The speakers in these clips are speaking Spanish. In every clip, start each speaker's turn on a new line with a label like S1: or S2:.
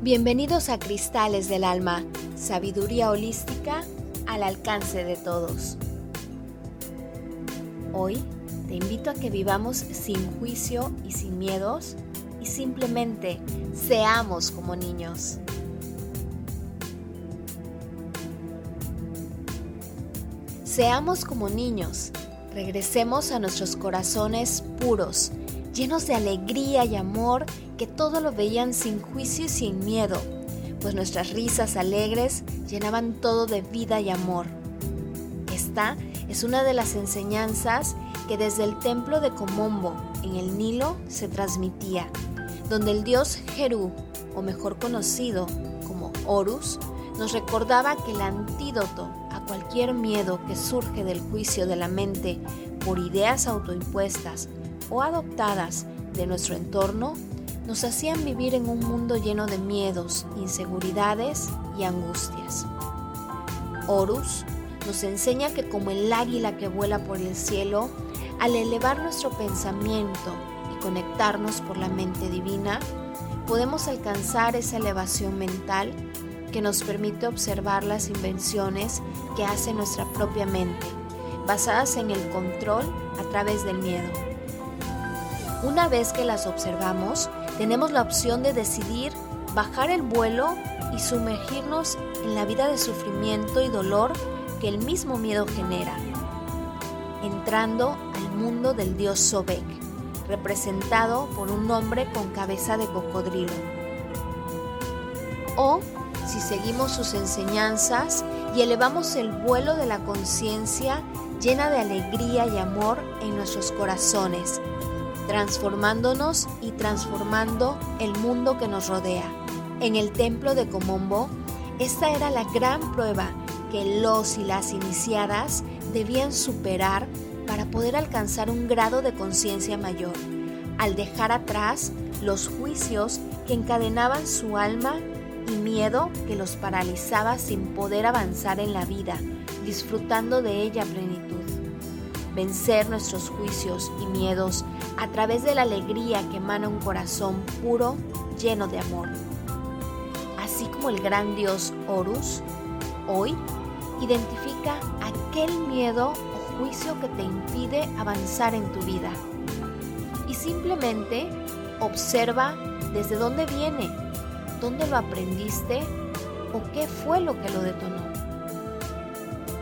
S1: Bienvenidos a Cristales del Alma, sabiduría holística al alcance de todos. Hoy te invito a que vivamos sin juicio y sin miedos y simplemente seamos como niños. Seamos como niños, regresemos a nuestros corazones puros, llenos de alegría y amor que todo lo veían sin juicio y sin miedo, pues nuestras risas alegres llenaban todo de vida y amor. Esta es una de las enseñanzas que desde el templo de Comombo, en el Nilo, se transmitía, donde el dios Jerú, o mejor conocido como Horus, nos recordaba que el antídoto a cualquier miedo que surge del juicio de la mente por ideas autoimpuestas o adoptadas de nuestro entorno nos hacían vivir en un mundo lleno de miedos, inseguridades y angustias. Horus nos enseña que como el águila que vuela por el cielo, al elevar nuestro pensamiento y conectarnos por la mente divina, podemos alcanzar esa elevación mental que nos permite observar las invenciones que hace nuestra propia mente, basadas en el control a través del miedo. Una vez que las observamos, tenemos la opción de decidir bajar el vuelo y sumergirnos en la vida de sufrimiento y dolor que el mismo miedo genera, entrando al mundo del dios Sobek, representado por un hombre con cabeza de cocodrilo. O si seguimos sus enseñanzas y elevamos el vuelo de la conciencia llena de alegría y amor en nuestros corazones, transformándonos y transformando el mundo que nos rodea. En el templo de Comombo, esta era la gran prueba que los y las iniciadas debían superar para poder alcanzar un grado de conciencia mayor, al dejar atrás los juicios que encadenaban su alma y miedo que los paralizaba sin poder avanzar en la vida, disfrutando de ella plenitud vencer nuestros juicios y miedos a través de la alegría que emana un corazón puro, lleno de amor. Así como el gran dios Horus, hoy identifica aquel miedo o juicio que te impide avanzar en tu vida. Y simplemente observa desde dónde viene, dónde lo aprendiste o qué fue lo que lo detonó.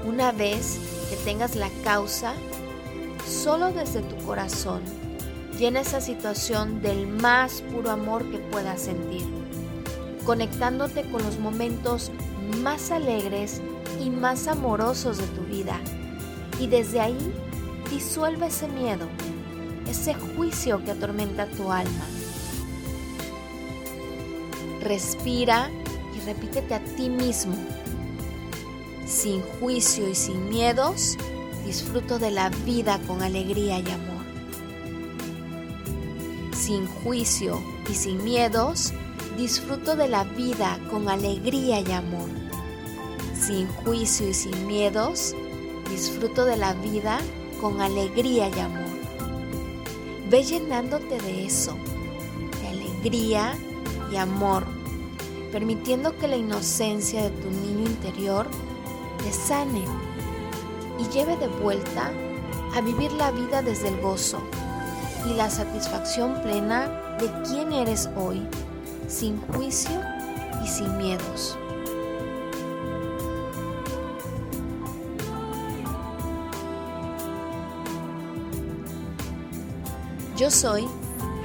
S1: Una vez que tengas la causa, solo desde tu corazón. Llena esa situación del más puro amor que puedas sentir, conectándote con los momentos más alegres y más amorosos de tu vida. Y desde ahí disuelve ese miedo, ese juicio que atormenta tu alma. Respira y repítete a ti mismo, sin juicio y sin miedos, disfruto de la vida con alegría y amor. Sin juicio y sin miedos, disfruto de la vida con alegría y amor. Sin juicio y sin miedos, disfruto de la vida con alegría y amor. Ve llenándote de eso, de alegría y amor, permitiendo que la inocencia de tu niño interior te sane y lleve de vuelta a vivir la vida desde el gozo y la satisfacción plena de quién eres hoy, sin juicio y sin miedos. Yo soy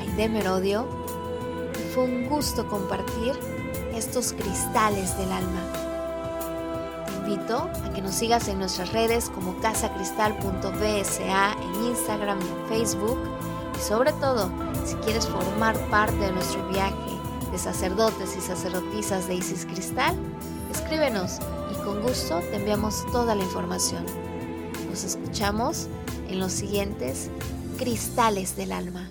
S1: Aide Merodio y fue un gusto compartir estos cristales del alma invito a que nos sigas en nuestras redes como casacristal.bsa en Instagram y en Facebook. Y sobre todo, si quieres formar parte de nuestro viaje de sacerdotes y sacerdotisas de Isis Cristal, escríbenos y con gusto te enviamos toda la información. Nos escuchamos en los siguientes Cristales del Alma.